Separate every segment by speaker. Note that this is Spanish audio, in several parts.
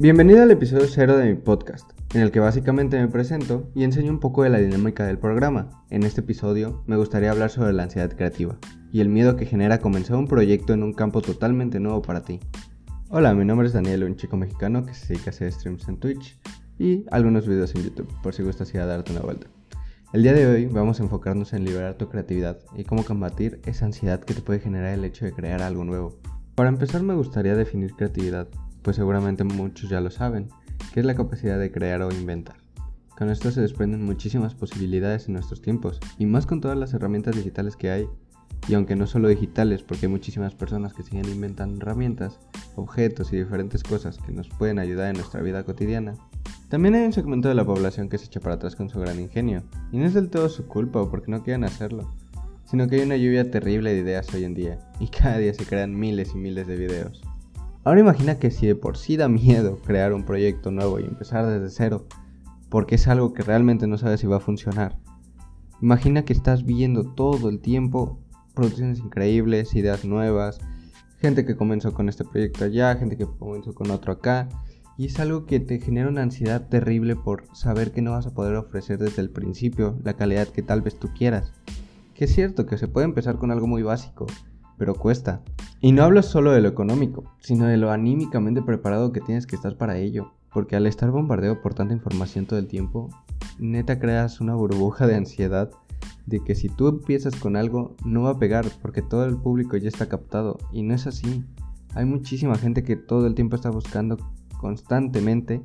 Speaker 1: Bienvenido al episodio 0 de mi podcast, en el que básicamente me presento y enseño un poco de la dinámica del programa. En este episodio me gustaría hablar sobre la ansiedad creativa y el miedo que genera comenzar un proyecto en un campo totalmente nuevo para ti. Hola, mi nombre es Daniel, un chico mexicano que se dedica a hacer streams en Twitch y algunos videos en YouTube, por si gustas ir a darte una vuelta. El día de hoy vamos a enfocarnos en liberar tu creatividad y cómo combatir esa ansiedad que te puede generar el hecho de crear algo nuevo. Para empezar me gustaría definir creatividad pues seguramente muchos ya lo saben, que es la capacidad de crear o inventar. Con esto se desprenden muchísimas posibilidades en nuestros tiempos, y más con todas las herramientas digitales que hay. Y aunque no solo digitales, porque hay muchísimas personas que siguen inventando herramientas, objetos y diferentes cosas que nos pueden ayudar en nuestra vida cotidiana, también hay un segmento de la población que se echa para atrás con su gran ingenio, y no es del todo su culpa o porque no quieren hacerlo, sino que hay una lluvia terrible de ideas hoy en día, y cada día se crean miles y miles de videos. Ahora imagina que si de por sí da miedo crear un proyecto nuevo y empezar desde cero, porque es algo que realmente no sabes si va a funcionar. Imagina que estás viendo todo el tiempo producciones increíbles, ideas nuevas, gente que comenzó con este proyecto allá, gente que comenzó con otro acá, y es algo que te genera una ansiedad terrible por saber que no vas a poder ofrecer desde el principio la calidad que tal vez tú quieras. Que es cierto que se puede empezar con algo muy básico, pero cuesta. Y no hablo solo de lo económico, sino de lo anímicamente preparado que tienes que estar para ello. Porque al estar bombardeado por tanta información todo el tiempo, neta creas una burbuja de ansiedad de que si tú empiezas con algo no va a pegar porque todo el público ya está captado. Y no es así. Hay muchísima gente que todo el tiempo está buscando constantemente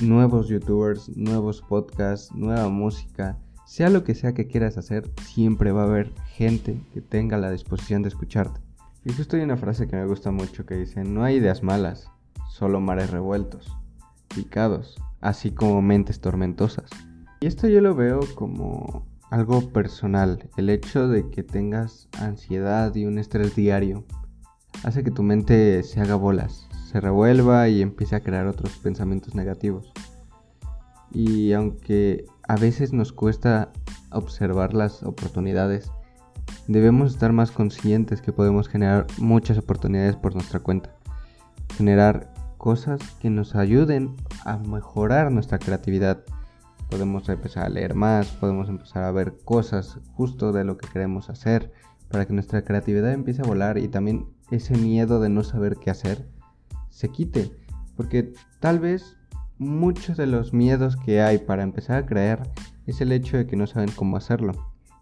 Speaker 1: nuevos youtubers, nuevos podcasts, nueva música sea lo que sea que quieras hacer, siempre va a haber gente que tenga la disposición de escucharte. Y justo hay una frase que me gusta mucho que dice, no hay ideas malas, solo mares revueltos, picados, así como mentes tormentosas. Y esto yo lo veo como algo personal, el hecho de que tengas ansiedad y un estrés diario hace que tu mente se haga bolas, se revuelva y empiece a crear otros pensamientos negativos. Y aunque a veces nos cuesta observar las oportunidades, debemos estar más conscientes que podemos generar muchas oportunidades por nuestra cuenta. Generar cosas que nos ayuden a mejorar nuestra creatividad. Podemos empezar a leer más, podemos empezar a ver cosas justo de lo que queremos hacer para que nuestra creatividad empiece a volar y también ese miedo de no saber qué hacer se quite. Porque tal vez muchos de los miedos que hay para empezar a creer es el hecho de que no saben cómo hacerlo.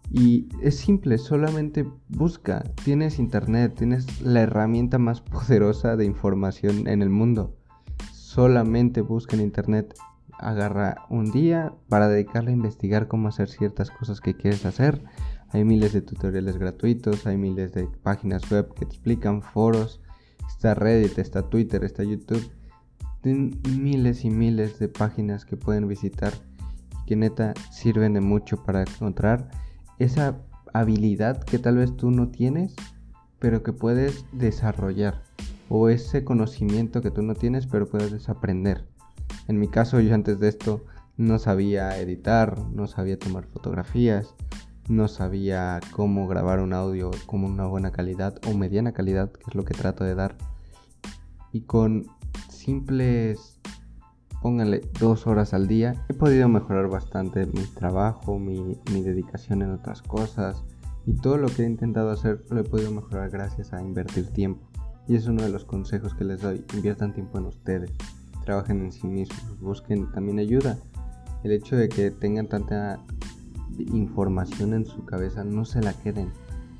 Speaker 1: Y es simple, solamente busca. Tienes internet, tienes la herramienta más poderosa de información en el mundo. Solamente busca en internet. Agarra un día para dedicarle a investigar cómo hacer ciertas cosas que quieres hacer. Hay miles de tutoriales gratuitos, hay miles de páginas web que te explican, foros. Está Reddit, está Twitter, está YouTube miles y miles de páginas que pueden visitar que neta sirven de mucho para encontrar esa habilidad que tal vez tú no tienes, pero que puedes desarrollar. O ese conocimiento que tú no tienes, pero puedes desaprender. En mi caso, yo antes de esto no sabía editar, no sabía tomar fotografías, no sabía cómo grabar un audio con una buena calidad o mediana calidad, que es lo que trato de dar. Y con simples, pónganle dos horas al día, he podido mejorar bastante mi trabajo, mi, dedicación en otras cosas y todo lo que he intentado hacer lo he podido mejorar gracias a invertir tiempo. Y es uno de los consejos que les doy, inviertan tiempo en ustedes, trabajen en sí mismos, busquen también ayuda. El hecho de que tengan tanta información en su cabeza, no se la queden,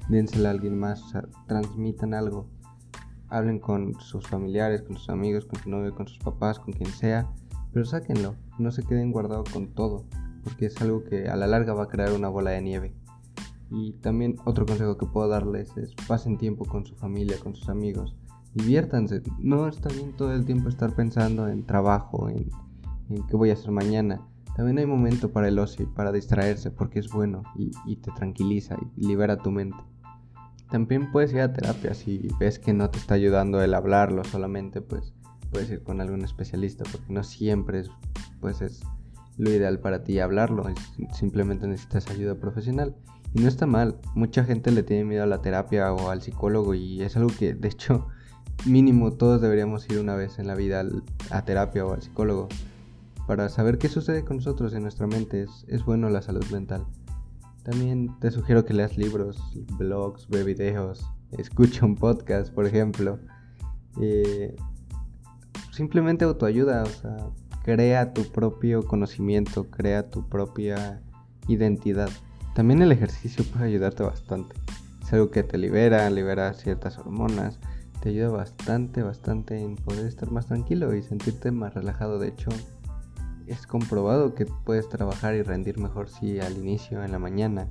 Speaker 1: dénsela a alguien más, transmitan algo hablen con sus familiares, con sus amigos, con su novio, con sus papás, con quien sea, pero sáquenlo, no se queden guardados con todo, porque es algo que a la larga va a crear una bola de nieve. Y también otro consejo que puedo darles es pasen tiempo con su familia, con sus amigos, diviértanse, no está bien todo el tiempo estar pensando en trabajo, en, en qué voy a hacer mañana. También hay momento para el ocio y para distraerse porque es bueno y, y te tranquiliza y libera tu mente. También puedes ir a terapia si ves que no te está ayudando el hablarlo solamente, pues puedes ir con algún especialista porque no siempre es, pues es lo ideal para ti hablarlo, simplemente necesitas ayuda profesional. Y no está mal, mucha gente le tiene miedo a la terapia o al psicólogo y es algo que de hecho mínimo todos deberíamos ir una vez en la vida a terapia o al psicólogo para saber qué sucede con nosotros en nuestra mente. Es, bueno la salud mental. También te sugiero que leas libros, blogs, ve videos, escucha un podcast, por ejemplo. Eh, simplemente autoayuda, o sea, crea tu propio conocimiento, crea tu propia identidad. También el ejercicio puede ayudarte bastante. Es algo que te libera, libera ciertas hormonas, te ayuda bastante, bastante en poder estar más tranquilo y sentirte más relajado. De hecho, es comprobado que puedes trabajar y rendir mejor si al inicio, en la mañana,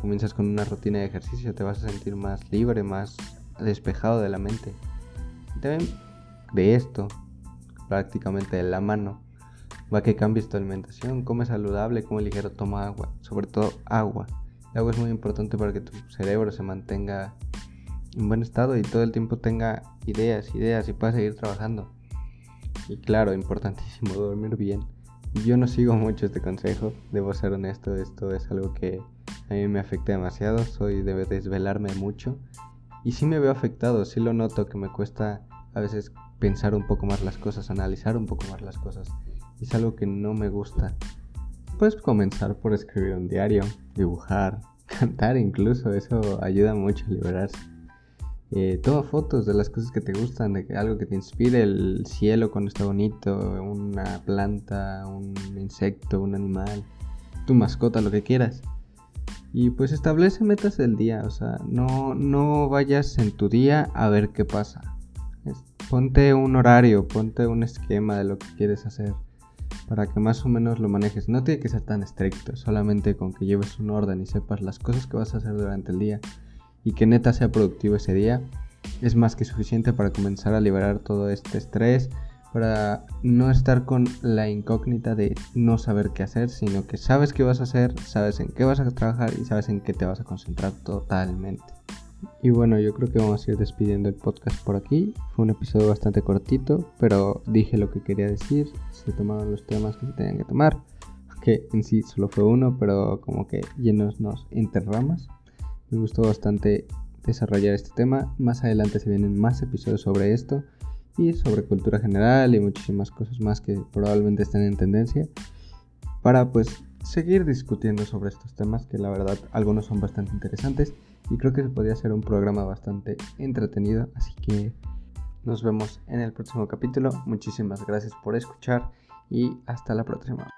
Speaker 1: comienzas con una rutina de ejercicio, te vas a sentir más libre, más despejado de la mente. también de esto, prácticamente de la mano, va que cambies tu alimentación, come saludable, come ligero, toma agua, sobre todo agua. El agua es muy importante para que tu cerebro se mantenga en buen estado y todo el tiempo tenga ideas, ideas y pueda seguir trabajando. Y claro, importantísimo, dormir bien. Yo no sigo mucho este consejo, debo ser honesto, esto es algo que a mí me afecta demasiado, soy de desvelarme mucho y sí me veo afectado, sí lo noto que me cuesta a veces pensar un poco más las cosas, analizar un poco más las cosas. Es algo que no me gusta. Puedes comenzar por escribir un diario, dibujar, cantar incluso, eso ayuda mucho a liberarse. Eh, toma fotos de las cosas que te gustan, de algo que te inspire, el cielo cuando está bonito, una planta, un insecto, un animal, tu mascota, lo que quieras. Y pues establece metas del día, o sea, no, no vayas en tu día a ver qué pasa. Ponte un horario, ponte un esquema de lo que quieres hacer para que más o menos lo manejes. No tiene que ser tan estricto, solamente con que lleves un orden y sepas las cosas que vas a hacer durante el día y que neta sea productivo ese día, es más que suficiente para comenzar a liberar todo este estrés, para no estar con la incógnita de no saber qué hacer, sino que sabes qué vas a hacer, sabes en qué vas a trabajar y sabes en qué te vas a concentrar totalmente. Y bueno, yo creo que vamos a ir despidiendo el podcast por aquí. Fue un episodio bastante cortito, pero dije lo que quería decir, se tomaron los temas que se tenían que tomar, que en sí solo fue uno, pero como que llenos nos interramas. Me gustó bastante desarrollar este tema. Más adelante se vienen más episodios sobre esto y sobre cultura general y muchísimas cosas más que probablemente estén en tendencia para pues seguir discutiendo sobre estos temas que la verdad algunos son bastante interesantes y creo que se podría ser un programa bastante entretenido. Así que nos vemos en el próximo capítulo. Muchísimas gracias por escuchar y hasta la próxima